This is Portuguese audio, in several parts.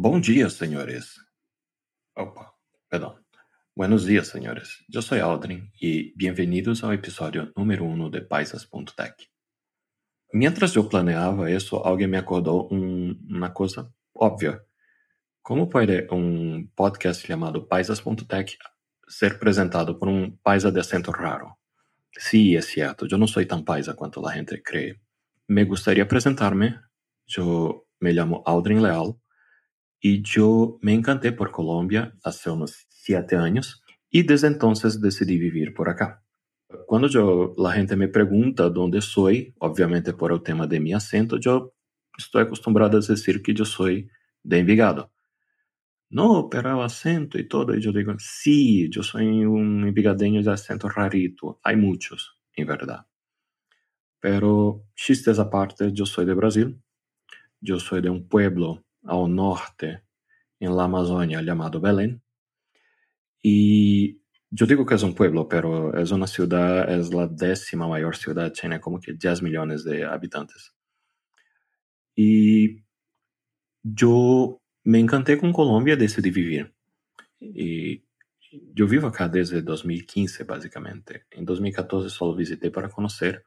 Bom dia, senhores. Opa, perdão. Buenos dias, senhores. Eu sou Aldrin e bem-vindos ao episódio número 1 um de Paisas.tech. Mientras eu planeava isso, alguém me acordou um, uma coisa óbvia. Como pode um podcast chamado Paisas.tech ser apresentado por um paisa de acento raro? Sim, é certo, eu não sou tão paisa quanto a gente crê. Me gostaria apresentar-me. Eu me chamo Aldrin Leal y yo me encanté por Colombia hace unos siete años y desde entonces decidí vivir por acá. Cuando yo, la gente me pregunta dónde soy, obviamente por el tema de mi acento, yo estoy acostumbrado a decir que yo soy de Envigado. No, pero el acento y todo, y yo digo, sí, yo soy un envigadeño de acento rarito. Hay muchos, en verdad. Pero chistes aparte, yo soy de Brasil. Yo soy de un pueblo ao norte, em la Amazônia, chamado Belém. E eu digo que é um pueblo, pero é uma cidade, é a décima maior cidade, tiene como que 10 milhões de habitantes. E eu me encantei com Colômbia e decidi viver. E eu vivo acá desde 2015, basicamente. Em 2014 só visitei para conhecer.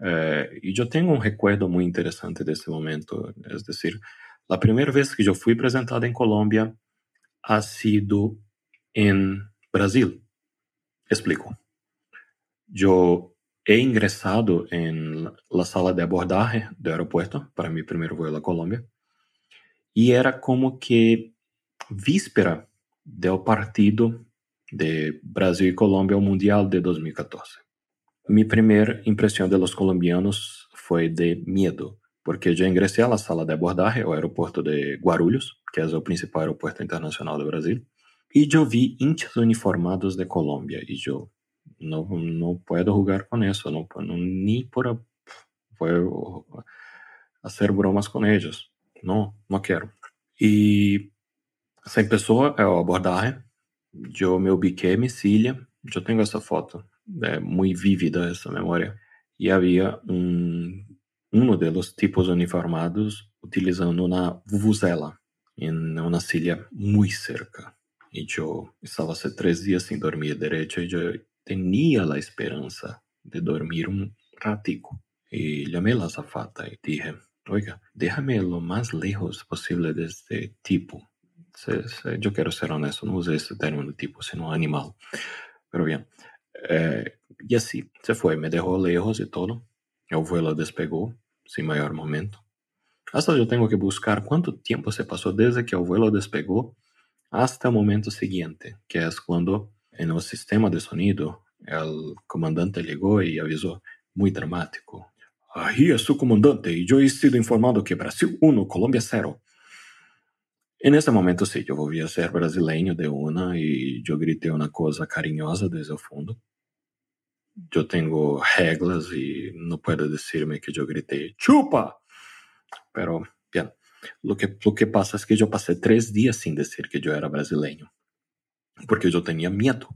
Eh, e eu tenho um recuerdo muito interessante desse momento, é decir, a primeira vez que eu fui apresentado em Colômbia ha sido em Brasil. Explico. Eu he ingressado em la sala de abordaje do aeropuerto para meu primeiro voo a Colômbia e era como que víspera do partido de Brasil e Colômbia ao Mundial de 2014. Minha primeira impressão de los colombianos foi de medo porque eu ingressei à sala de abordagem, ao aeroporto de Guarulhos, que é o principal aeroporto internacional do Brasil, e eu vi índios uniformados de Colômbia, e eu não, não posso jogar com isso, não, não nem por fazer bromas com eles, não, não quero. E sem pessoa é a abordagem, eu me ubiquei em Missília, eu tenho essa foto, é muito vívida essa memória, e havia um uno de los tipos uniformados utilizando una vuvuzela en una silla muy cerca. Y yo estaba hace tres días sin dormir derecho y yo tenía la esperanza de dormir un ratico. Y llamé a la azafata y dije, oiga, déjame lo más lejos posible de este tipo. Se, se, yo ser honesto, no usé ese término tipo, sino animal. Pero bien, eh, así se fue, me dejó lejos y todo. El vuelo despegó sem maior momento. Hasta eu tenho que buscar quanto tempo se passou desde que o vuelo despegou hasta o momento seguinte, que é quando no sistema de sonido o comandante ligou e avisou, muito dramático. Aí é seu comandante e eu he sido informado que Brasil 1, Colômbia 0. E nesse momento, sim, eu volvi a ser brasileiro de uma e eu gritei uma coisa carinhosa desde o fundo eu tenho regras e não puedo decirme que eu gritei chupa. Pero, bien, lo que, lo que pasa es que yo pasé tres días sin decir que yo era brasileño, porque yo tenía miedo.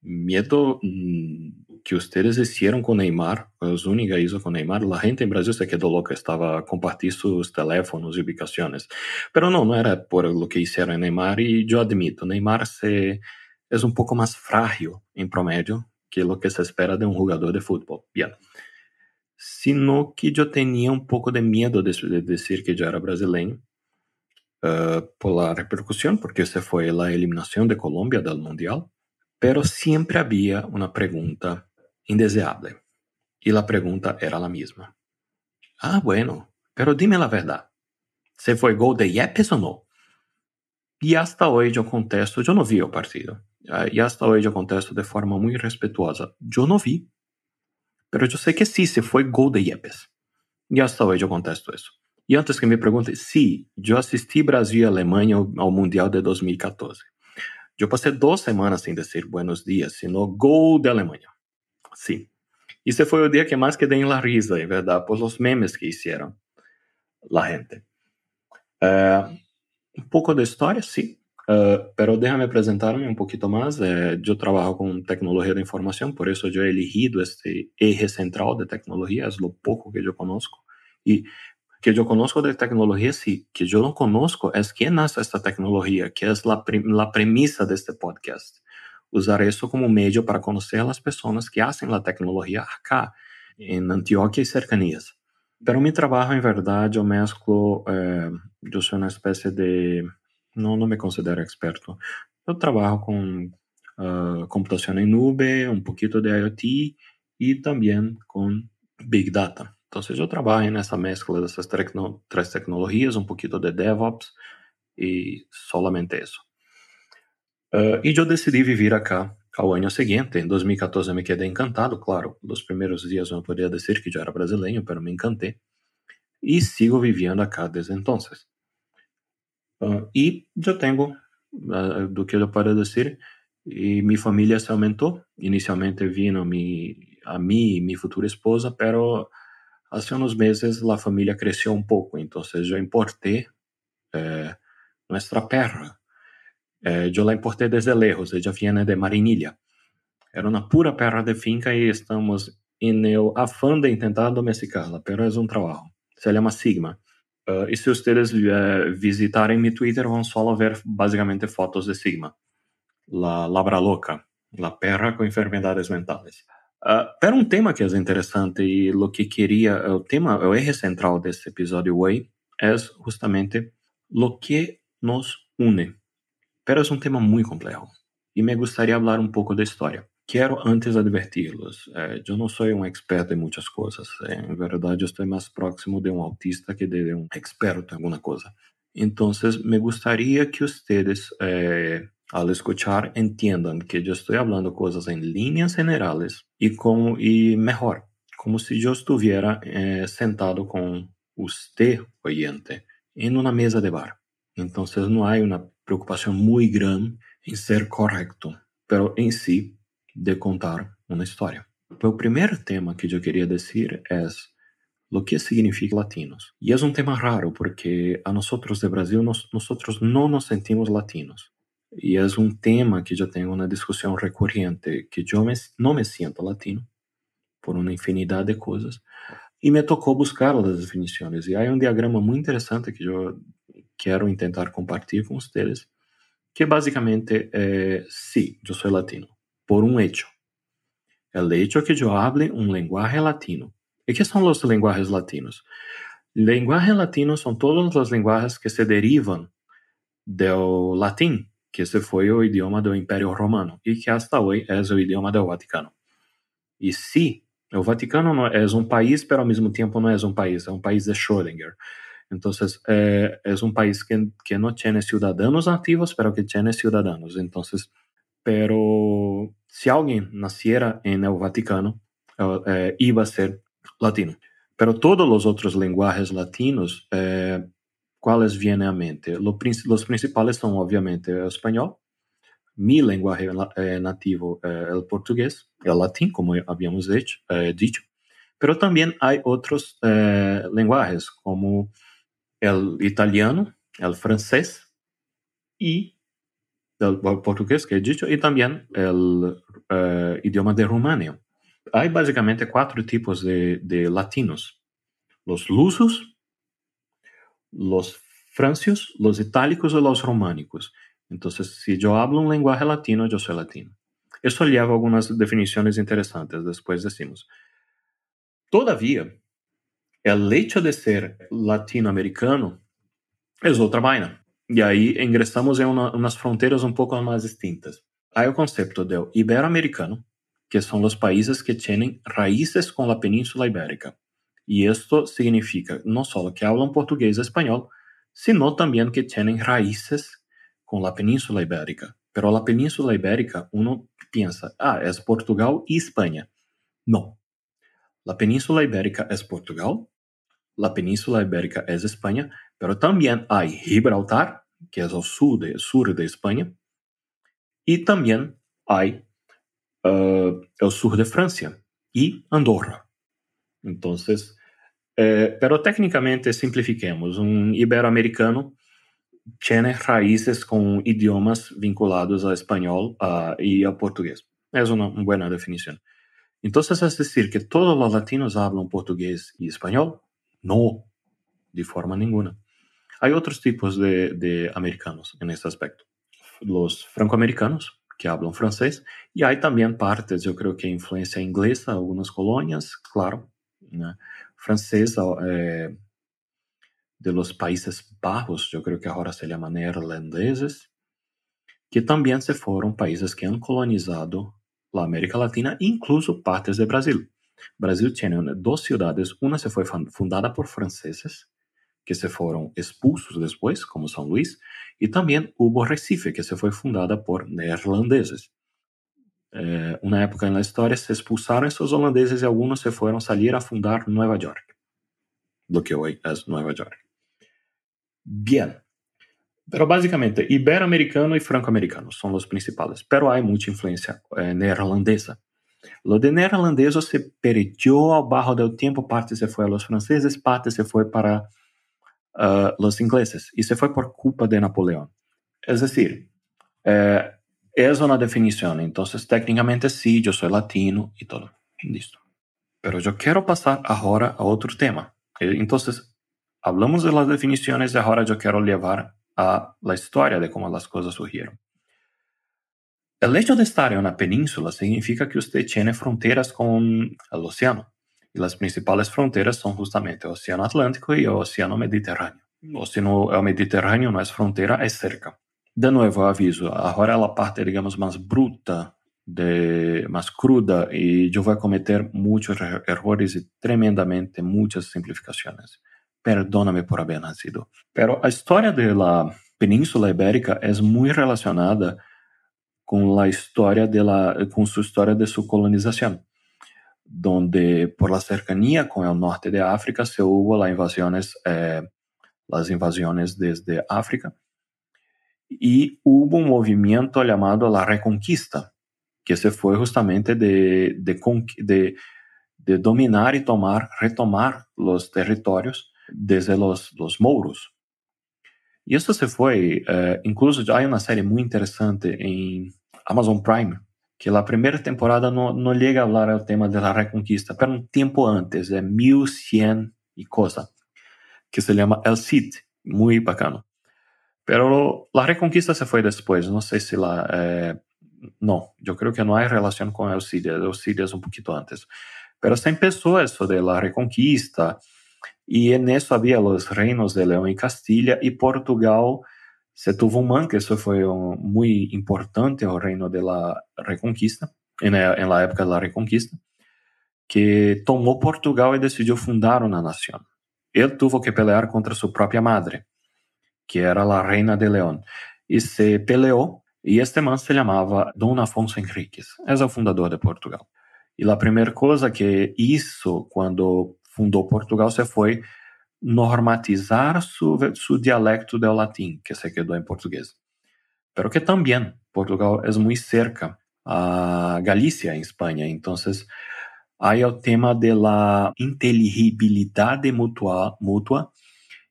Miedo mmm, que ustedes hicieron con Neymar, pues Zúñiga hizo con Neymar, la gente en Brasil se quedó loca, estaba compartir sus teléfonos y ubicaciones. Pero no, no era por lo que hicieron Neymar y yo admito, Neymar se, es un poco más frágil en promedio que lo que se espera de un jugador de fútbol. Bien. Sino que yo tenía un poco de miedo de, de decir que yo era brasileño uh, por la repercusión, porque esa fue la eliminación de Colombia del Mundial, pero siempre había una pregunta indeseable. Y la pregunta era la misma. Ah, bueno, pero dime la verdad. ¿Se fue gol de Yepes o no? Y hasta hoy yo contesto, yo no vi el partido. E hasta hoje contesto de forma muito respetuosa. Eu não vi, mas eu sei que sim, se foi gol de Yepes. E hasta hoje contesto isso. E antes que me pergunte, sim, eu assisti Brasil e Alemanha ao Mundial de 2014. Eu passei duas semanas sem dizer buenos dias, sino gol de Alemanha. Sim. Esse foi o dia que mais quedei em la risa, é verdade, por os memes que fizeram la gente. Uh, um pouco de história, sim. Uh, pero déjame presentarme un poquito más. Eh, yo trabajo con tecnología de información, por eso yo he elegido este eje central de tecnología, es lo poco que yo conozco. Y Que yo conozco de tecnología, sí. Que yo no conozco es quién hace esta tecnología, que es la, la premisa de este podcast. Usar eso como medio para conocer a las personas que hacen la tecnología acá, en Antioquia y cercanías. Pero mi trabajo, en verdad, yo mezclo, eh, yo soy una especie de, no, no me considero experto. Yo trabajo con uh, computación en nube, un poquito de IoT y también con Big Data. Entonces yo trabajo en esa mezcla de esas tres tecnologías, un poquito de DevOps y solamente eso. Uh, y yo decidí vivir acá al año siguiente. En 2014 me quedé encantado, claro. Los primeros días no podía decir que yo era brasileño, pero me encanté. Y sigo viviendo acá desde entonces. Uh, y yo tengo, uh, do que eu posso dizer, e minha família se aumentou. Inicialmente vino mi, a mim e minha futura esposa, pero hace unos meses a família cresceu um pouco, então eu importei eh, perra. Eh, eu la importei desde lejos, ella viene de Marinilla. Era uma pura perra de finca e estamos em el afán de domesticá-la, pero é um trabalho. Se chama Sigma. Uh, e se vocês uh, visitarem meu Twitter, vão só ver basicamente fotos de Sigma, la labra louca, la perra com enfermidades mentais. Uh, um tema que é interessante e o que queria, o tema, o eje central desse episódio hoje é justamente o que nos une. Pero é um tema muito complexo e me gostaria de falar um pouco da história. Quero antes adverti-los, eh, eu não sou um experto em muitas coisas. Eh, em verdade, eu estou mais próximo de um autista que de um experto em alguma coisa. Então, me gostaria que vocês, eh, ao escuchar, entendam que eu estou falando coisas em linhas generais e melhor, como se eu estivesse sentado com você, oyente, em uma mesa de bar. Então, não há uma preocupação muito grande em ser correto, pero em si de contar uma história. O primeiro tema que eu queria dizer é o que significa latinos. E é um tema raro porque a nós de Brasil nós, nós não nos sentimos latinos. E é um tema que eu tenho uma discussão recorrente que eu me, não me sinto latino por uma infinidade de coisas e me tocou buscar as definições. E há um diagrama muito interessante que eu quero tentar compartilhar com vocês, que basicamente é, sim, eu sou latino por un hecho. El hecho que yo hable un lenguaje latino. ¿Y qué son los lenguajes latinos? Lenguajes latinos son todos los lenguajes que se derivan del latín, que ese fue el idioma del Imperio Romano y que hasta hoy es el idioma del Vaticano. Y sí, el Vaticano no es un país, pero al mismo tiempo no es un país, es un país de Schrödinger. Entonces, eh, es un país que, que no tiene ciudadanos nativos, pero que tiene ciudadanos. Entonces, pero se alguien naciera en el Vaticano, eh, iba a ser latino. Pero todos los otros lenguajes latinos, eh, ¿cuáles vienen a mente? Lo, los principales son obviamente el español, mi lenguaje eh, nativo, eh, el portugués, el latín, como habíamos dicho, eh, dicho. Pero también hay otros eh, lenguajes como el italiano, el francés y del portugués que he dicho y también el uh, idioma de Rumania. Hay básicamente cuatro tipos de, de, latinos. Los lusos, los francios, los itálicos y los románicos. Entonces, si yo hablo un lenguaje latino, yo soy latino. Eso lleva algunas definiciones interesantes, después decimos. Todavía, el hecho de ser latinoamericano es otra vaina. E aí ingressamos em uma, umas fronteiras um pouco mais distintas. Há o conceito do ibero-americano, que são os países que têm raízes com a Península Ibérica. E isto significa não só que falam português e espanhol, sino também que têm raízes com a Península Ibérica. Pero a Península Ibérica, uno pensa, ah, é Portugal e Espanha. Não. A Península Ibérica é Portugal, a Península Ibérica é Espanha, Pero también hay Gibraltar, que es al sur de, sur de España, y también hay uh, el sur de Francia y Andorra. Entonces, eh, pero técnicamente simplifiquemos, un iberoamericano tiene raíces con idiomas vinculados al español uh, y al portugués. Es una, una buena definición. Entonces, es decir, que todos los latinos hablan portugués y español? No, de forma ninguna. Hay otros tipos de, de americanos en este aspecto. Los francoamericanos, que hablan francés, y hay también partes, yo creo que influencia inglesa, algunas colonias, claro, ¿no? francesa eh, de los Países Bajos, yo creo que ahora se llaman neerlandeses, que también se fueron países que han colonizado la América Latina, incluso partes de Brasil. Brasil tiene dos ciudades, una se fue fundada por franceses, que se fueron expulsos después, como San Luis, y también hubo Recife, que se fue fundada por neerlandeses. Eh, una época en la historia se expulsaron esos holandeses y algunos se fueron a salir a fundar Nueva York, lo que hoy es Nueva York. Bien, pero básicamente iberoamericano y francoamericano son los principales, pero hay mucha influencia eh, neerlandesa. Lo de neerlandés se perdió ao bajo del tiempo, parte se fue a los franceses, parte se fue para uh, los ingleses, y se fue por culpa de Napoleón. Es decir, eh, es una definición, entonces técnicamente sí, yo soy latino y todo. Listo. Pero yo quiero pasar ahora a otro tema. Eh, entonces, hablamos de las definiciones y ahora yo quiero llevar a la historia de cómo las cosas surgieron. El hecho de estar en una península significa que usted tiene fronteras con el océano. Y las principales fronteras son justamente el Océano Atlántico y el Océano Mediterráneo. O si no, el Mediterráneo no es frontera, es cerca. De nuevo, aviso, ahora la parte, digamos, más bruta, de, cruda, yo voy a cometer muchos errores y tremendamente muchas simplificaciones. Perdóname por haber nacido. Pero la historia de la Península Ibérica es muy relacionada con la historia de la, con su de su colonización, donde por la cercanía con el norte de África se hubo las invasiones, eh, las invasiones desde África y hubo un movimiento llamado la Reconquista, que se fue justamente de, de, dominar y tomar, retomar los territorios desde los, los mouros. Y esto se fue, uh, incluso hay una serie muy interesante en Amazon Prime, que la primera temporada no, no a hablar del tema de la reconquista, pero un tiempo antes, de 1100 y cosa, que se llama El Cid, muy bacano. Pero la reconquista se fue después, no sé si la... Eh, no, yo creo que no hay relación con El Cid, El Cid es un poquito antes. Pero se empezó eso de la reconquista, y en eso había los reinos de León y Castilla, y Portugal se tuvo un man, que eso fue muy importante, el reino de la Reconquista, en la, en la época de la Reconquista, que tomó Portugal y decidió fundar una nación. Él tuvo que pelear contra su propia madre, que era la reina de León, y se peleó, y este man se llamaba Don Afonso Henriques, es el fundador de Portugal. Y la primera cosa que hizo cuando fundou Portugal se foi normatizar su, su dialecto del latín, que se quedó en portugués. Pero que también Portugal es muy cerca a Galicia, en España. Entonces, hay el tema de la inteligibilidad mutua, mutua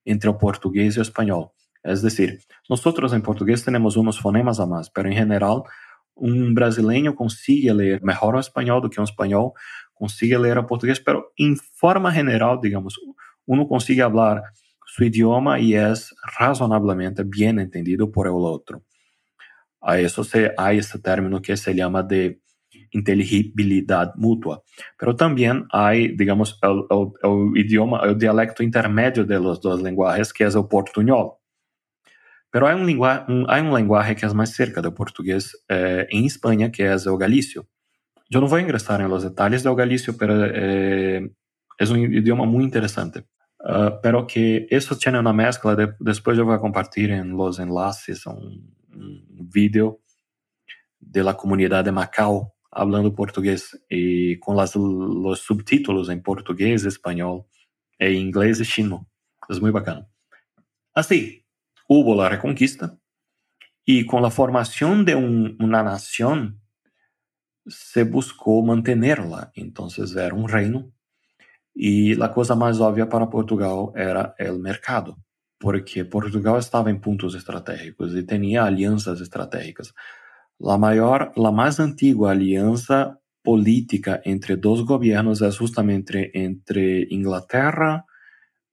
entre el portugués y el español. Es decir, nosotros en portugués tenemos unos fonemas a más, pero en general um brasileiro consiga ler melhor o espanhol do que um espanhol consiga ler o português, pero em forma general, digamos, uno consigue falar su idioma e é razonablemente bem entendido por el outro. A isso se há esse término que se chama de inteligibilidade mútua. Pero também há, digamos, o, o, o idioma, o dialecto intermédio de los dos lenguajes, que é o portunhol. Pero há um, um, há um lenguaje que é mais cerca do português eh, em Espanha, que é o galício. Eu não vou ingressar em los detalhes do galício, pero eh, é um idioma muito interessante. Uh, pero que isso tem uma mescla, de, depois eu vou compartilhar em los enlaces um, um vídeo de la comunidade de Macau falando português e com os subtítulos em português, espanhol, e inglês e chino. É muito bacana. Assim, hubo la reconquista y con la formación de una nación se buscó mantenerla. Entonces era un reino y la cosa más obvia para Portugal era el mercado, porque Portugal estaba en puntos estratégicos y tenía alianzas estratégicas. La mayor, la más antigua alianza política entre dos gobiernos es justamente entre Inglaterra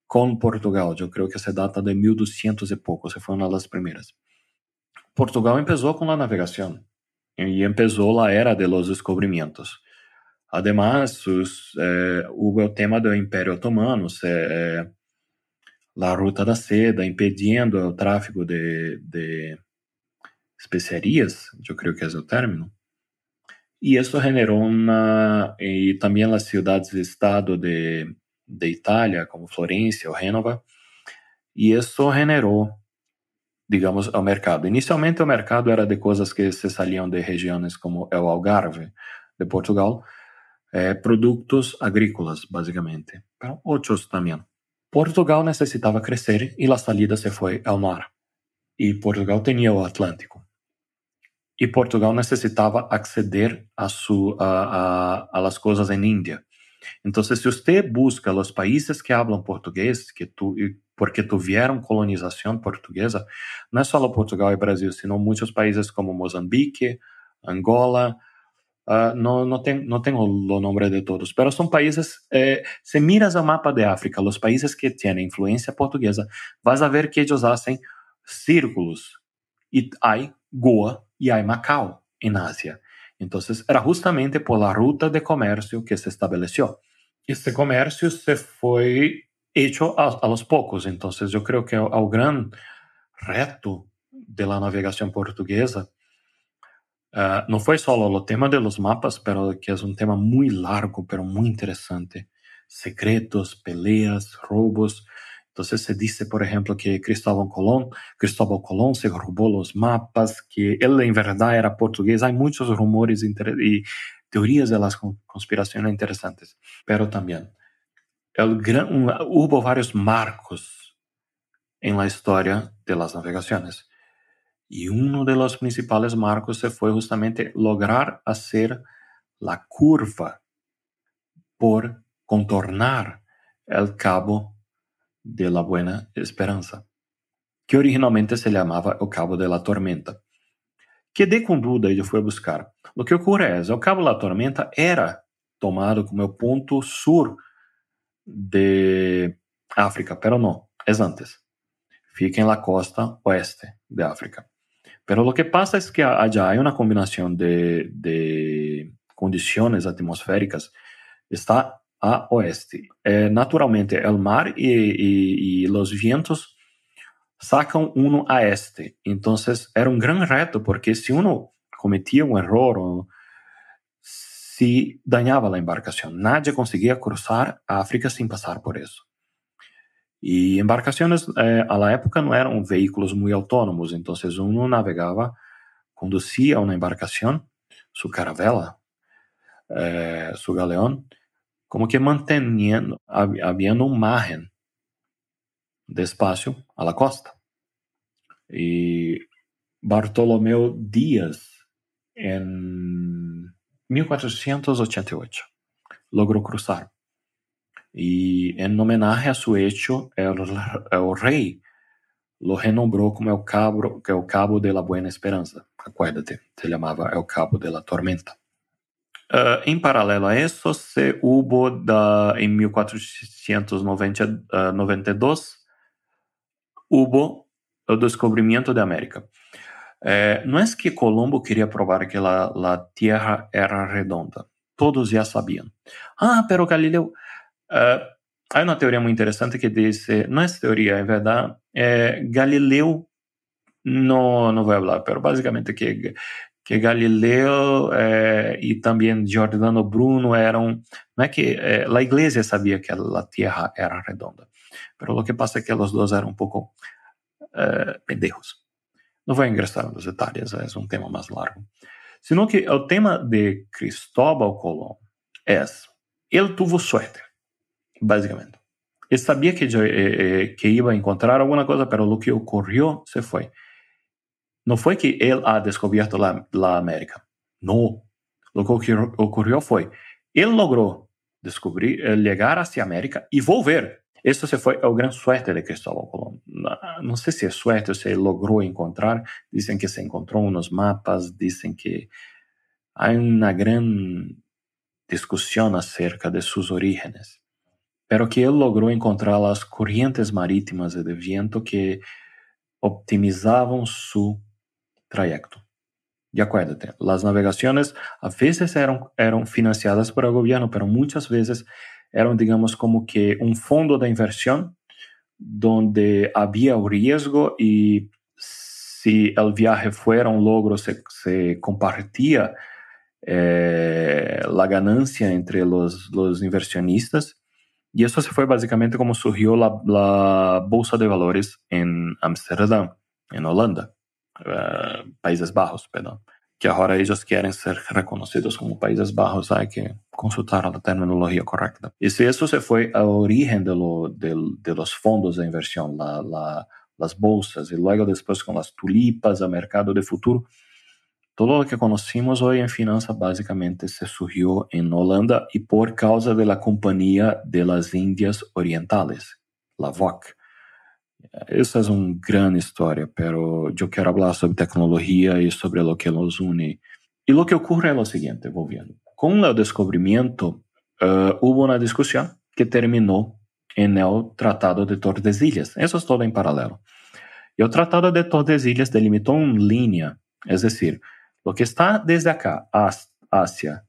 con Portugal. Yo creo que se data de 1200 y poco, se fue una de las primeras. Portugal empezó con la navegación y empezó la era de los descubrimientos. Además, sus, eh, tema del Imperio Otomano, eh, la ruta da seda, impedindo el tráfico de, de especiarias, yo creo que es el término. Y eso generó una, y también las ciudades-estado de, de Italia, como Florencia o Génova, y eso generó, digamos, el mercado. Inicialmente el mercado era de cosas que se salían de regiones como el Algarve de Portugal, eh, productos agrícolas, básicamente, pero otros también. Portugal necesitaba crecer y la salida se fue al mar. Y Portugal tenía el Atlántico. Y Portugal necesitaba acceder a, su, a, a, a las cosas en India. Entonces, si usted busca los países que hablan portugués, que tu, porque tuvieron colonización portuguesa, no es solo Portugal y Brasil, sino muchos países como Mozambique, Angola, uh, no, no, ten, no, tengo de todos, pero son países, eh, si miras el mapa de África, los países que tienen influencia portuguesa, vas a ver que ellos hacen círculos. Y hay Goa y hay Macao en Asia. Entonces era justamente por la ruta de comercio que se estableció. Este comercio se fue hecho a, a los pocos, entonces yo creo que el gran reto de la navegación portuguesa uh, no fue solo el tema de los mapas, pero que es un tema muy largo, pero muy interesante. Secretos, peleas, robos, entonces se dice, por ejemplo, que Cristóbal Colón, Cristóbal Colón se robó los mapas, que él en verdad era portugués. Hay muchos rumores y teorías de las conspiraciones interesantes, pero también hubo varios marcos en la historia de las navegaciones. Y uno de los principales marcos fue justamente lograr hacer la curva por contornar el cabo de la Buena Esperanza, que originalmente se llamaba el Cabo de la Tormenta. Quedé com dúvida e fui buscar. O que ocorre é, o Cabo da Tormenta era tomado como o ponto sur de África, pero não, é antes. Fica em la costa oeste de África. Pero lo que pasa es que allá hay una combinación de, de condiciones atmosféricas. Está a oeste. É, naturalmente, o mar e, e, e os ventos sacam uno a este. Então, era um grande reto, porque se uno cometia um erro, se dañava a embarcação. Nadie conseguia cruzar a África sem passar por isso. E embarcações, eh, à época, não eram veículos muito autônomos, então, uno navegava, conduzia uma embarcação, sua caravela, eh, galeão, como que manteniendo, habiendo un margen de espacio a la costa. Y Bartolomeu Díaz, en 1488, logró cruzar. Y en homenaje a su hecho, el, el rey lo como el cabo, el cabo de la Buena Esperanza. Acuérdate, se llamaba el Cabo de la Tormenta. Uh, em paralelo a isso, se hubo da, em 1492 hubo o descobrimento da América. Eh, não é que Colombo queria provar que a, a Terra era redonda. Todos já sabiam. Ah, pero Galileu. Há uma teoria muito interessante que diz: não é teoria, é verdade. É, Galileu, não, não vou falar, basicamente que que Galileu eh, e também Giordano Bruno eram, não é que eh, a igreja sabia que a Terra era redonda, mas o que passa é que os dois eram um pouco eh, pendejos. Não vou ingressar nos detalhes, é um tema mais largo. Sino que o tema de Cristóbal Colón é, ele teve sorte, basicamente. Ele sabia que, que ia encontrar alguma coisa, mas o que ocorreu se foi. No fue que él ha descubierto la, la América. No. Lo que ocurrió fue, él logró descubrir, eh, llegar hacia América y volver. Eso se fue el gran suerte de Cristóbal Colón. No sé si es suerte o se logró encontrar. Dicen que se encontró unos mapas, dicen que hay una gran discusión acerca de sus orígenes. Pero que él logró encontrar las corrientes marítimas de viento que optimizaban su trayecto. Y acuérdate, las navegaciones a veces eran, eran financiadas por el gobierno, pero muchas veces eran, digamos, como que un fondo de inversión donde había un riesgo y si el viaje fuera un logro, se, se compartía eh, la ganancia entre los, los inversionistas. Y eso se fue básicamente como surgió la, la Bolsa de Valores en Amsterdam, en Holanda, uh, Países Bajos, perdón. Que ahora ellos quieren ser reconocidos como Países Bajos, hay que consultar la terminología correcta. Y si eso se fue al origen de, lo, de, de los fondos de inversión, la, la, las bolsas, y luego después con las tulipas, el mercado de futuro, todo lo que conocimos hoy en finanzas básicamente se surgió en Holanda y por causa de la Compañía de las Indias Orientales, la VOC. Esa es una gran historia, pero yo quiero hablar sobre tecnología y sobre lo que nos une. Y lo que ocurre es lo siguiente, volviendo. Con el descubrimiento uh, hubo una discusión que terminó en el Tratado de Tordesillas. Eso es todo en paralelo. Y el Tratado de Tordesillas delimitó una línea, es decir, lo que está desde acá hacia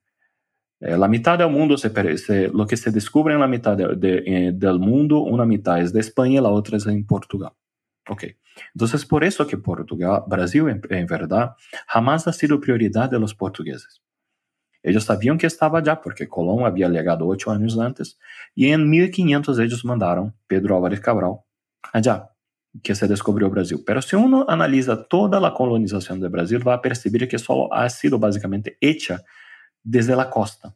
eh, la mitad del mundo, se, se, lo que se descubre en la mitad eh, del mundo, una mitad es de España y la otra es en Portugal. Ok, entonces por eso que Portugal, Brasil en, en verdad, jamás ha sido prioridad de los portugueses. Ellos sabían que estaba allá porque Colón había llegado ocho años antes y en 1500 ellos mandaron Pedro Álvarez Cabral allá que se descubriu o Brasil. Pero se uno analisa toda a colonização do Brasil, vai perceber que só ha sido basicamente hecha desde a costa.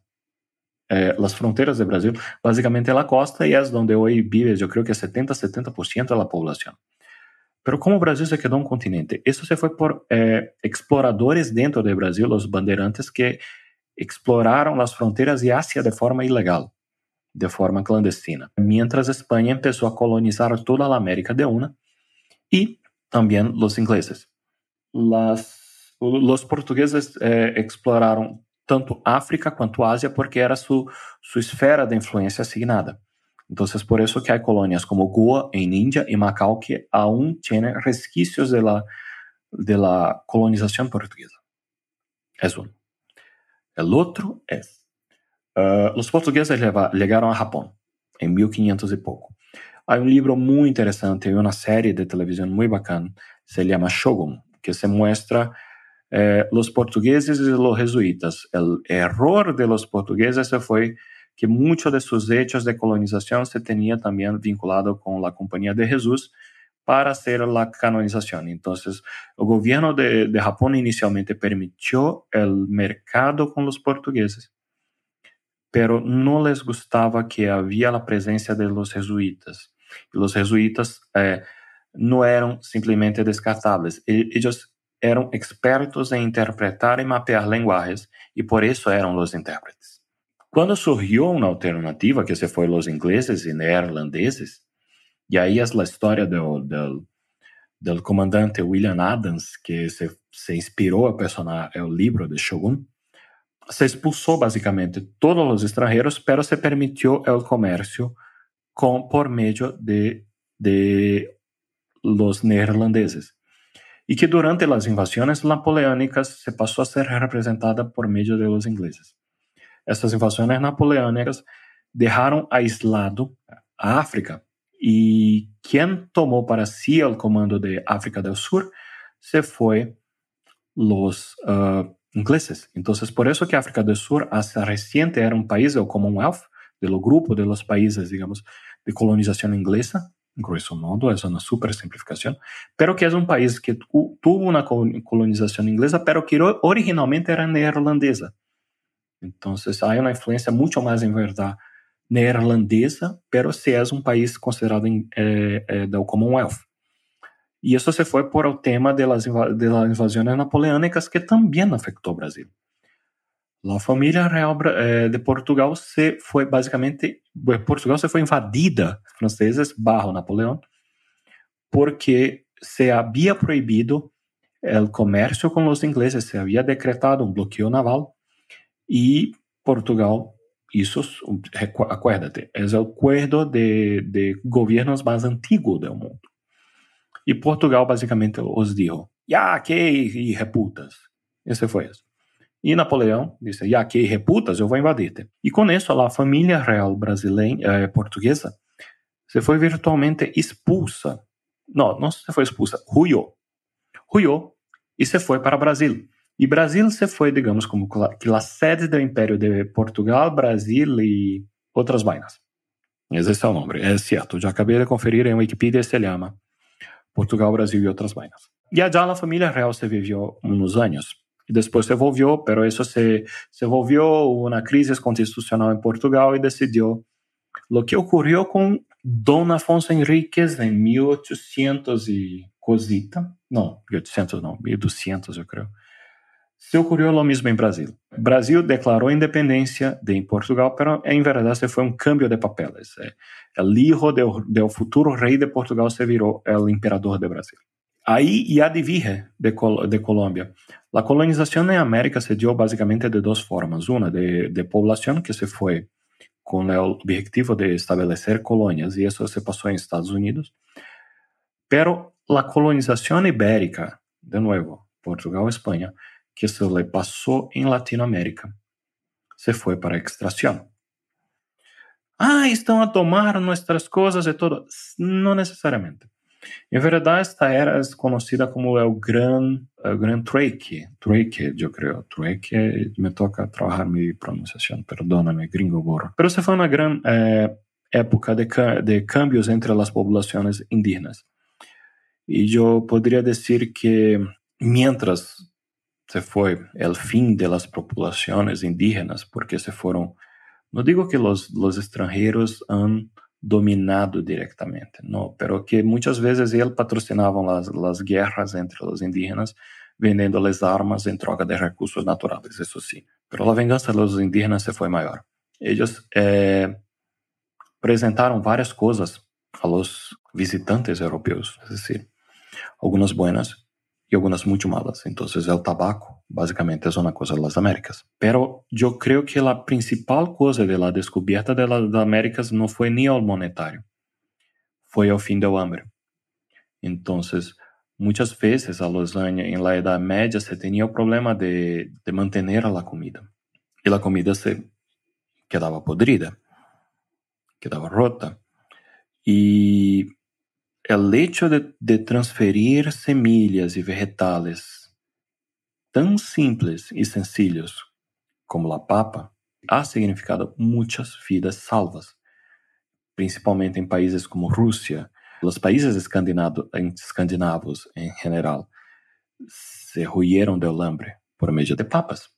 Eh, as fronteiras do Brasil, basicamente a costa e é onde hoje vive, eu creio que 70, 70% da população. Pero como o Brasil se quedou um continente, isso se foi por eh, exploradores dentro do Brasil, os bandeirantes que exploraram as fronteiras e Ásia de forma ilegal, de forma clandestina. Mientras Espanha começou a colonizar toda a América de una, y también los ingleses. Las, los portugueses eh, exploraron tanto África quanto Ásia porque era su, su esfera de influência asignada. Entonces, por eso que hay colonias como Goa en India y Macao que aún tienen resquicios de la, de la colonización portuguesa. Es uno. El otro es, uh, los portugueses llegaron a Japón en 1500 y poco. Há um livro muito interessante e uma série de televisão muito bacana, se chama Shogun, que se muestra eh, os portugueses e os jesuítas. O erro de los portugueses foi que muitos de seus hechos de colonização se tinha também vinculado com a Companhia de Jesus para hacer a canonização. Então, o governo de, de Japão inicialmente permitiu o mercado com os portugueses, pero não les gustava que havia a presença de los Os jesuítas eh, não eram simplesmente descartáveis, eles eram expertos em interpretar e mapear linguagens e por isso eram os intérpretes. Quando surgiu uma alternativa, que se foi os ingleses e neerlandeses, e aí é a história do, do, do comandante William Adams, que se, se inspirou a personar o livro de Shogun, se expulsou basicamente todos os estrangeiros, pero se permitiu o comércio com, por meio de, de los neerlandeses. E que durante as invasões napoleônicas se passou a ser representada por meio de los ingleses. Essas invasões napoleônicas deixaram aislado a África e quem tomou para si o comando de África do Sul se foi los uh, ingleses. Então, por isso que África do Sul hasta reciente era um país, o Commonwealth, do grupo de los países, digamos, de colonización inglesa, grosso modo, es una super simplificación, pero que es un país que tuvo una colonización inglesa, pero que originalmente era neerlandesa. Entonces hay una influencia mucho más en verdad neerlandesa, pero sí es un país considerado en, eh, eh, del Commonwealth. Y eso se fue por el tema de las invasiones napoleónicas que también afectó Brasil. A família real eh, de Portugal se foi basicamente Portugal se foi invadida franceses barro Napoleão porque se havia proibido o comércio com os ingleses, se havia decretado um bloqueio naval e Portugal Isso, acuérdate, é o acordo de, de governos mais antigo do mundo. E Portugal basicamente os dijo, ya que reputas. Esse foi isso. E Napoleão disse, ya que reputas, eu vou invadir-te. E com isso, a família real brasileira, eh, portuguesa, se foi virtualmente expulsa. Não, não se foi expulsa, ruiu. Ruiu e se foi para o Brasil. E Brasil se foi, digamos, como que a sede do Império de Portugal, Brasil e outras vainas. Esse é o nome, é certo. Já acabei de conferir em Wikipedia, se chama Portugal, Brasil e outras vainas. E allá a família real se viveu uns anos. E depois se volvió, pero isso se, se volvió uma crise constitucional em Portugal e decidiu o que ocorreu com Dom Afonso Henriques em 1800 e cosita, não, 1800 não, 1200 eu creio, se ocorreu o mesmo em Brasil. Brasil declarou independência de Portugal, mas em verdade foi um cambio de papeles. O hijo do futuro rei de Portugal se virou o imperador de Brasil. Aí, e adivinhe de, Col de Colômbia. A colonização na América se deu basicamente de duas formas. Uma de, de que se foi com o objetivo de estabelecer colônias, e isso se passou em Estados Unidos. Pero a colonização ibérica, de novo, Portugal Espanha, que se le em Latinoamérica, se foi para extração. Ah, estão a tomar nossas coisas e tudo. Não necessariamente. Em verdade, esta era é conhecida como o Gran, o gran Trueque. Trueque, eu creio. Trueque, me toca trabalhar minha pronunciação, perdóname, gringo burro. Pero se foi uma grande eh, época de, de cambios entre as populações indígenas. E eu poderia dizer que, mientras se foi o fim de las populações indígenas, porque se foram, não digo que os, os estrangeiros han dominado diretamente, não, pero que muitas vezes eles patrocinavam as, as guerras entre os indígenas, vendendo-lhes armas em troca de recursos naturais, isso sim. Pero a vingança dos indígenas se foi maior. Eles eh, apresentaram várias coisas a los visitantes europeus, é decir, algumas buenas y algunas muito malas. Entonces el tabaco básicamente es una cosa de las Américas. Pero yo creo que la principal cosa de la descubierta de las Américas no fue ni el monetario, fue el fin del hambre. Entonces, muchas veces a los años, en la Edad Media, se tenía el problema de, de mantener la comida. Y la comida se quedaba podrida, quedaba rota. Y el hecho de, de transferir semillas y vegetales tan simples y sencillos como la papa ha significado muchas vidas salvas, principalmente en países como Rusia. Los países escandinavos en general se huyeron del hambre por medio de papas.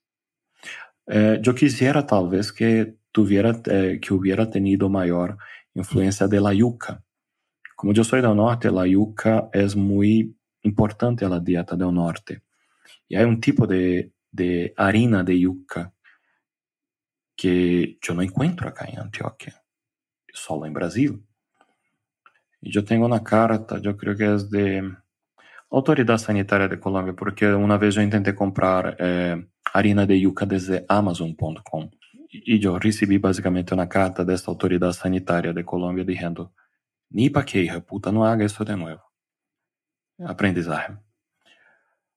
Eh, yo quisiera tal vez que tuviera, eh, que hubiera tenido mayor influencia de la yuca, como eu sou do norte, a yuca é muito importante na dieta do norte. E há um tipo de, de harina de yuca que eu não encontro acá em Antioquia, só em Brasil. E eu tenho uma carta, eu creio que é de Autoridade Sanitária de Colômbia, porque uma vez eu tentei comprar eh, harina de yuca desde Amazon.com e eu recebi basicamente uma carta desta Autoridade Sanitária de Colômbia dizendo Ni pa queja, puta, não haga isso de novo. Aprendizagem.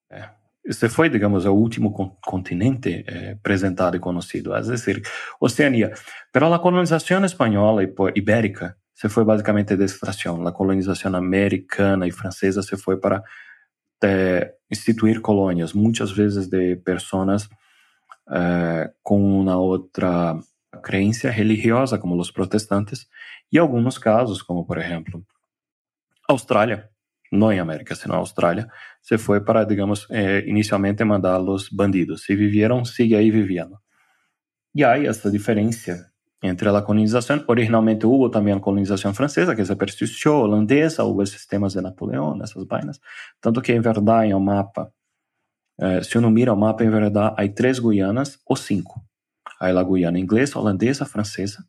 É. Esse foi, digamos, o último continente eh, apresentado e conhecido, é decir, Oceania. Pero a colonização espanhola e ibérica se foi basicamente de extração. A colonização americana e francesa se foi para eh, instituir colônias, muitas vezes de pessoas eh, com uma outra crença religiosa, como os protestantes, e alguns casos, como por exemplo, Austrália, não em América, sino Austrália, se foi para, digamos, eh, inicialmente mandar os bandidos. Se vivieron, sigue aí vivendo. E aí essa diferença entre a colonização, originalmente houve também a colonização francesa, que se persistiu, holandesa, houve sistemas de Napoleão, essas vainas, tanto que, em verdade, em um mapa, eh, se uno mira o mapa, em verdade, há três Guianas ou cinco. Há a Guiana inglesa, holandesa, francesa,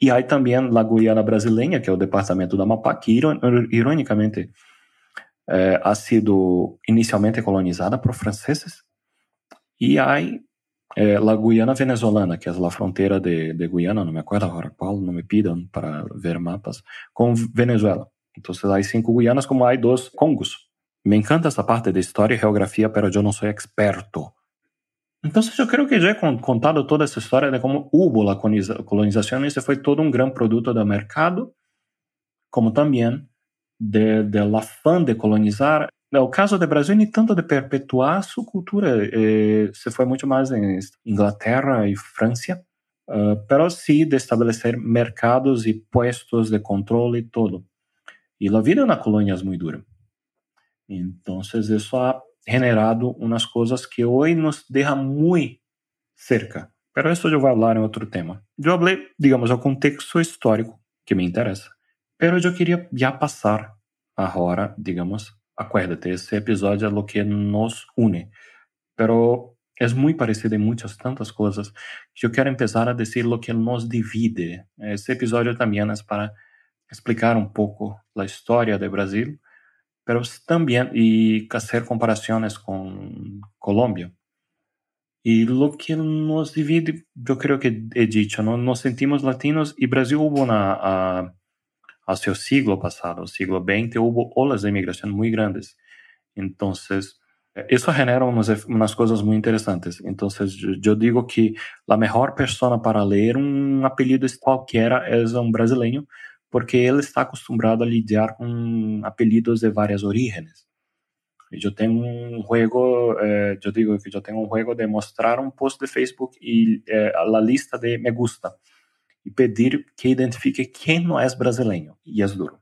e aí também a Guiana brasileira, que é o departamento da Amapá, que ironicamente eh, ha sido inicialmente colonizada por franceses. E aí eh, la Guyana venezolana, que es la frontera de, de, Guyana, no me acuerdo ahora cuál, no me pidan para ver mapas, con Venezuela. Entonces hay cinco Guyanas como hay dos Congos. Me encanta esta parte de historia y geografía, pero yo no soy experto. Entonces yo creo que ya he contado toda esa historia de cómo hubo la colonización y ese fue todo un gran producto del mercado, como también del de, de afán de colonizar o caso do Brasil nem tanto de perpetuar sua cultura, eh, se foi muito mais em Inglaterra e França, uh, sim de estabelecer mercados e puestos de controle e todo. E a vida na colônia é muito dura. Então, isso ha generado umas coisas que hoje nos deixa muito cerca. Pero isso eu vou falar em outro tema. Eu falei, digamos, o contexto histórico que me interessa. Pero eu queria já passar agora, digamos, acuérdate, ese episodio es lo que nos une, pero es muy parecido en muchas tantas cosas. Yo quiero empezar a decir lo que nos divide. Ese episodio también es para explicar un poco la historia de Brasil, pero también y hacer comparaciones con Colombia. Y lo que nos divide, yo creo que he dicho, ¿no? nos sentimos latinos y Brasil hubo una... Uh, hacia el siglo pasado, siglo XX, hubo olas de inmigración muy grandes. Entonces, eso genera unas, unas cosas muy interesantes. Entonces, yo, yo, digo que la mejor persona para leer un apellido cualquiera es un brasileño, porque él está acostumbrado a lidiar con apellidos de varias orígenes. Yo tengo un juego, eh, yo digo que yo tengo un juego de mostrar un post de Facebook y eh, la lista de me gusta e pedir que identifique quem não é brasileiro, e é duro.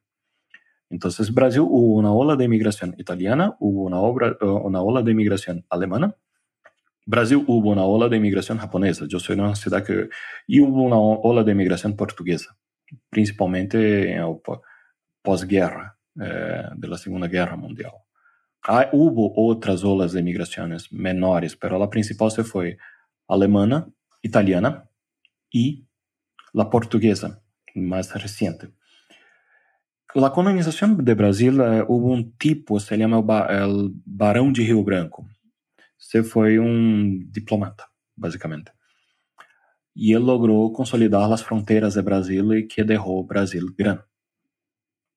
Então, Brasil hubo uma ola de imigração italiana, hubo obra, uma ola de imigração alemana, Brasil hubo uma ola de imigração japonesa, eu sou de uma cidade que... E hubo uma ola de imigração portuguesa, principalmente pós-guerra, eh, da Segunda Guerra Mundial. Ah, hubo outras olas de imigrações menores, mas a principal se foi alemana, italiana e la portuguesa, más reciente. La colonización de Brasil eh, hubo un tipo, se llama el Barão de Rio Branco. Se foi um diplomata, basicamente. E ele logrou consolidar as fronteiras de Brasil e que derrou Brasil grande.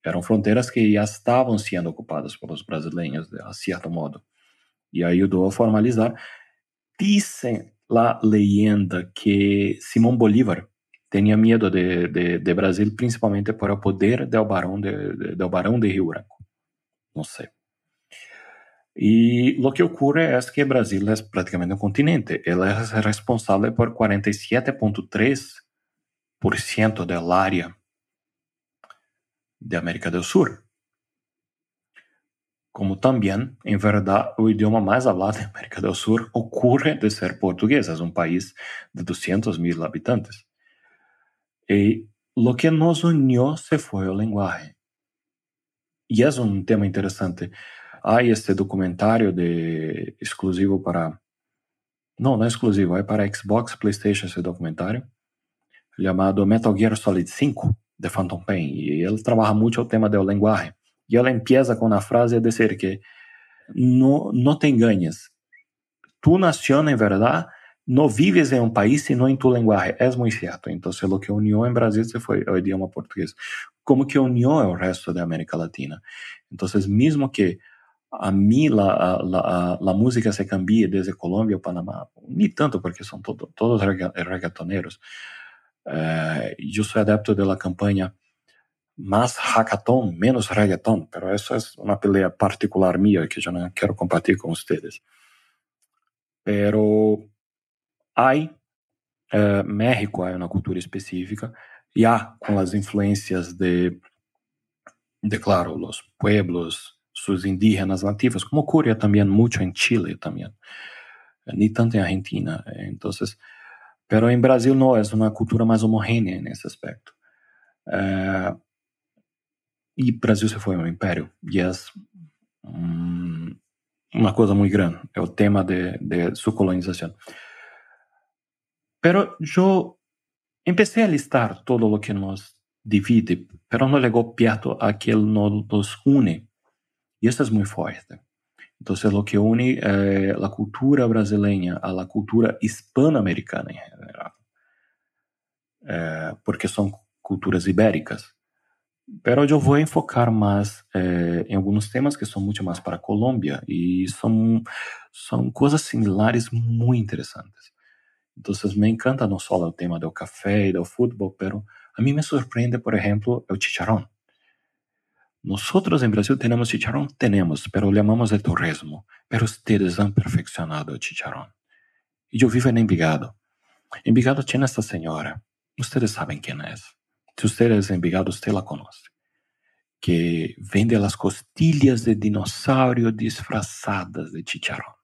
Eram fronteiras que já estavam sendo ocupadas pelos brasileiros, de certo modo. E ajudou a formalizar. Dizem a leyenda que Simão Bolívar tenía miedo de, de, de, Brasil principalmente por el poder del barón de, de, del barón de Rio Branco. No sé. Y lo que ocurre es que Brasil es prácticamente un continente. Él es responsable por 47.3% del área de América del Sur. Como también, en verdad, el idioma más hablado de América del Sur ocurre de ser portugués. Es un país de 200 mil habitantes. Y lo que nos unió se fue el lenguaje. Y es un tema interesante. Hay este documentario de exclusivo para... No, no es exclusivo, es para Xbox, PlayStation ese documentario, llamado Metal Gear Solid 5, de Phantom Pain. Y él trabaja mucho el tema del lenguaje. Y él empieza con una frase de decir que no, no te engañes. Tu nación en verdad no vives em um país sino em tu lenguaje. É muito certo. Então, lo que unió em Brasil se foi o idioma português. Como que unió o resto da América Latina. Então, mesmo que a mim la, la, la música se cambie desde Colômbia ou Panamá, nem tanto porque são todo, todos reggaetoneros. Eh, sou adepto da campanha mais hackathon, menos reggaeton, mas isso é uma pelea particular minha que eu não quero compartilhar com vocês. Pero Hay eh, México hay una cultura específica, ya con las influencias de, de, claro, los pueblos, sus indígenas nativos, como ocurre también mucho en Chile también, ni tanto en Argentina. Entonces, pero en Brasil no, es una cultura más homogénea en ese aspecto. Eh, y Brasil se fue un imperio, y es um, una cosa muy grande, el tema de, de su colonización. Pero yo empecé a listar todo lo que nos divide, pero no llegó perto a que nos une. Y esto es muy fuerte. Entonces, lo que une eh, la cultura brasileña a la cultura hispanoamericana en general, eh, porque son culturas ibéricas. Pero yo voy a enfocar más eh, en algunos temas que son mucho más para Colombia y son, son cosas similares muy interesantes. Entonces, me encanta no solo el tema del café y del fútbol, pero a mí me sorprende, por ejemplo, el chicharrón. Nosotros en Brasil tenemos chicharrón, tenemos, pero le llamamos de torresmo. Pero ustedes han perfeccionado el chicharrón. Y yo vivo en Envigado. Envigado tiene esta señora. Ustedes saben quién es. Si ustedes es Envigado, usted la conoce. Que vende las costillas de dinosaurio disfrazadas de chicharrón.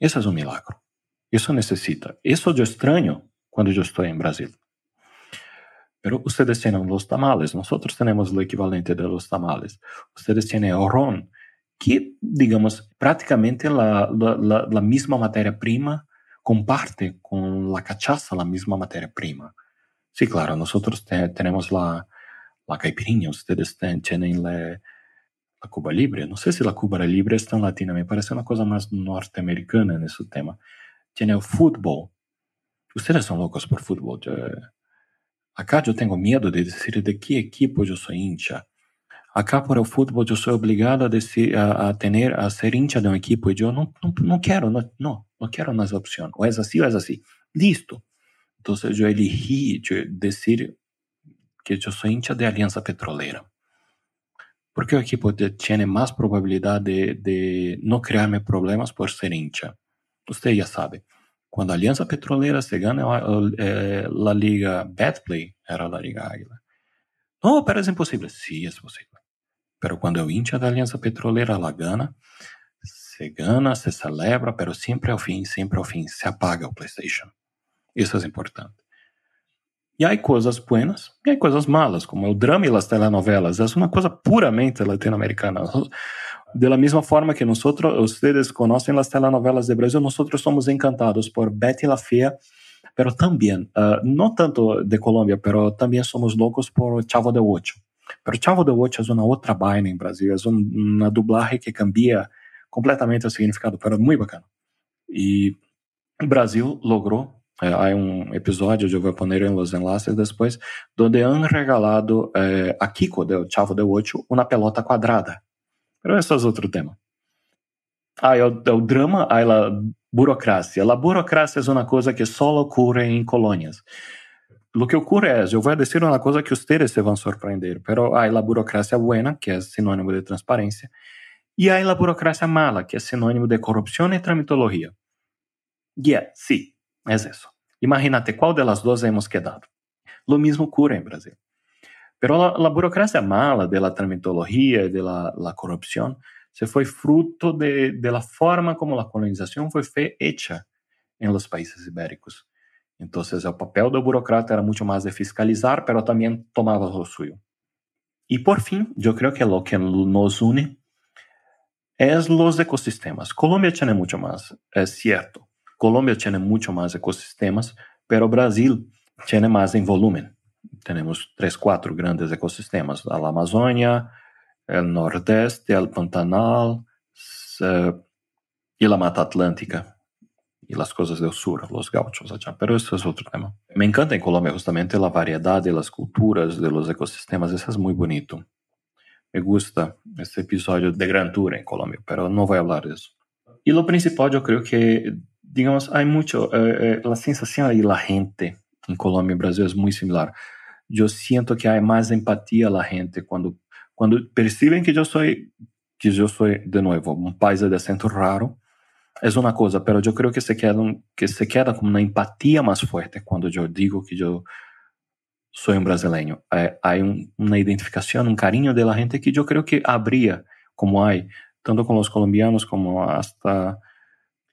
Eso es un milagro. Eso necesita. Eso yo extraño cuando yo estoy en Brasil. Pero ustedes tienen los tamales, nosotros tenemos lo equivalente de los tamales. Ustedes tienen el ron, que, digamos, prácticamente la, la, la misma materia prima comparte con la cachaza la misma materia prima. Sí, claro, nosotros te, tenemos la, la caipirinha, ustedes ten, tienen la, la, Cuba Libre. No sé si la Cuba Libre está en latina, me parece una cosa más norteamericana en ese tema. Tiene el fútbol. Ustedes son locos por fútbol. Yo, Acá eu tenho medo de dizer de que equipo eu sou hincha. Acá por el fútbol eu sou obrigado a, decir, a, a, tener, a ser hincha de um equipo e eu não, não, não quero, não, não, não quero nas opções. Ou é assim ou é assim. Listo. Então eu elegi dizer que eu sou hincha de Aliança Petrolera. Porque o equipo tem mais probabilidade de, de não criar-me problemas por ser hincha. Você já sabe. Cuando Alianza Petrolera se gana eh, la liga Betplay, era la liga Águila. No, pero es imposible. Sí, es posible. Pero cuando el hincha de Alianza Petrolera la gana, se gana, se celebra, pero siempre al fin, siempre al fin, se apaga el PlayStation. Isso é importante. E há coisas buenas e há coisas malas, como o drama e as telenovelas. É uma coisa puramente latino-americana. De la misma forma que nosotros, ustedes conocen las telenovelas de Brasil, nosotros somos encantados por Betty la Fea, pero también, uh, no tanto de Colombia, pero también somos locos por Chavo de Ocho. Pero Chavo de Ocho es una otra vaina en Brasil, es un, una dublaje que cambia completamente el significado, pero muy bacano. Y Brasil logró É, há um episódio, eu vou poner os enlaces depois, onde han regalado eh, a Kiko del Chavo del Ocho uma pelota quadrada. Mas esse é outro tema. Ah, é o, é o drama, aí a burocracia. A burocracia é uma coisa que só ocorre em colônias. Lo que ocorre é, eu vou dizer uma coisa que vocês se vão surpreender, pero há a burocracia buena, que é sinônimo de transparência, e há a burocracia mala, que é sinônimo de corrupção e tramitologia. Yeah, sim, é isso. Imagínate qual delas duas hemos quedado. Lo mismo ocurre em Brasil. Pero la, la burocracia mala de la tramitología, de la, la corrupción, se fue fruto de, de, la forma como la colonización fue hecha en los países ibéricos. Entonces, el papel del burocrata era mucho más de fiscalizar, pero también tomaba lo suyo. Y por fin, yo creo que lo que nos une es los ecosistemas. Colombia tiene mucho más, es cierto. Colombia tiene mucho más ecosistemas, pero Brasil tiene más en volumen. Tenemos tres, cuatro grandes ecosistemas: la Amazônia, el Nordeste, el Pantanal eh, y la Mata Atlántica y las cosas del sur, los gauchos allá. Pero eso es otro tema. Me encanta en Colombia justamente la variedad de las culturas, de los ecosistemas. Eso es muy bonito. Me gusta este episodio de Gran Tour en Colombia, pero no voy a hablar de eso. Y lo principal, yo creo que digamos, hay mucho, eh, eh, la sensación y la gente en Colombia y Brasil es muy similar. Yo siento que hay más empatía a la gente cuando, cuando perciben que yo soy, que yo soy, de nuevo, un país de acento raro, es una cosa, pero yo creo que se queda, que se queda como una empatía más fuerte cuando yo digo que un brasileño. Hay, hay un, una identificación, un cariño de gente que yo creo que habría, como hay, tanto con los colombianos como hasta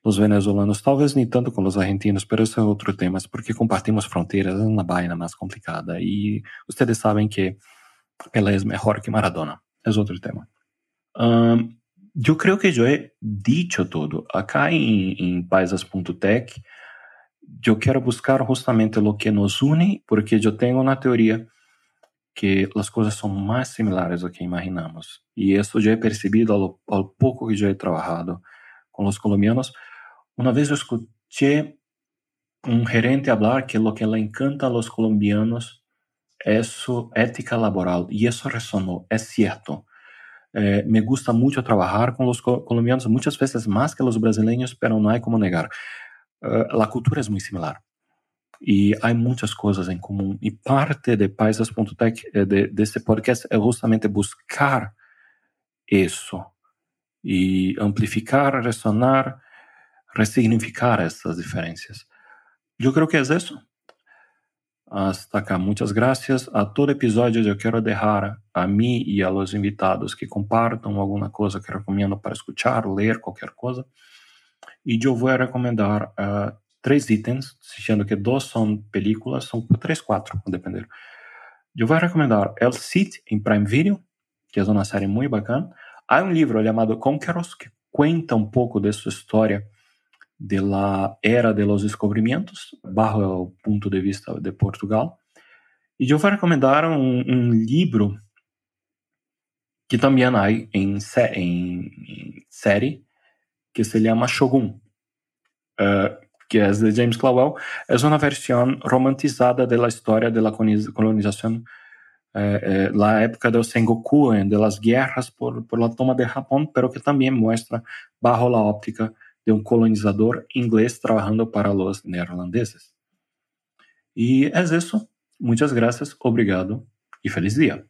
os venezuelanos, talvez nem tanto com os argentinos, mas esse é outro tema, porque compartimos fronteiras, é uma vaina mais complicada. E vocês sabem que Pelé é melhor que Maradona, é outro tema. Um, eu creio que eu he dicho tudo. Acá em, em paisas.tech, eu quero buscar justamente o que nos une, porque eu tenho uma teoria que as coisas são mais similares do que imaginamos. E isso já é percebido ao, ao pouco que já he trabalhado com os colombianos. Uma vez eu escutei um gerente falar que o que le encanta a los colombianos é sua ética laboral, e isso ressonou, é certo. Eh, me gusta muito trabalhar com os colombianos, muitas vezes mais que os brasileiros, mas não há como negar. Uh, a cultura é muito similar e há muitas coisas em comum. E parte de Paisas.tech, eh, de, desse podcast, é justamente buscar isso e amplificar, ressonar, ressignificar essas diferenças. Eu creio que é isso. Hasta acá. Muitas graças. A todo episódio eu quero deixar a mim e a los invitados que compartam alguma coisa que recomendo para escutar, ler, qualquer coisa. E eu vou recomendar uh, três itens, sendo que dois são películas, são três, quatro, depender. Eu vou recomendar El Cid em Prime Video, que é uma série muito bacana. Há um livro chamado Conqueros, que conta um pouco de sua história da era de los descobrimentos, bajo o ponto de vista de Portugal. E eu vou recomendar um, livro que também há em, em, série, que se chama Shogun. Uh, que é de James Clavell, é uma versão romantizada da história da colonização eh, eh, la época do Sengoku, de las guerras por, por la toma de Japão, pero que também mostra bajo la óptica de um colonizador inglês trabalhando para os neerlandeses. E é isso. Muitas graças, obrigado e feliz dia.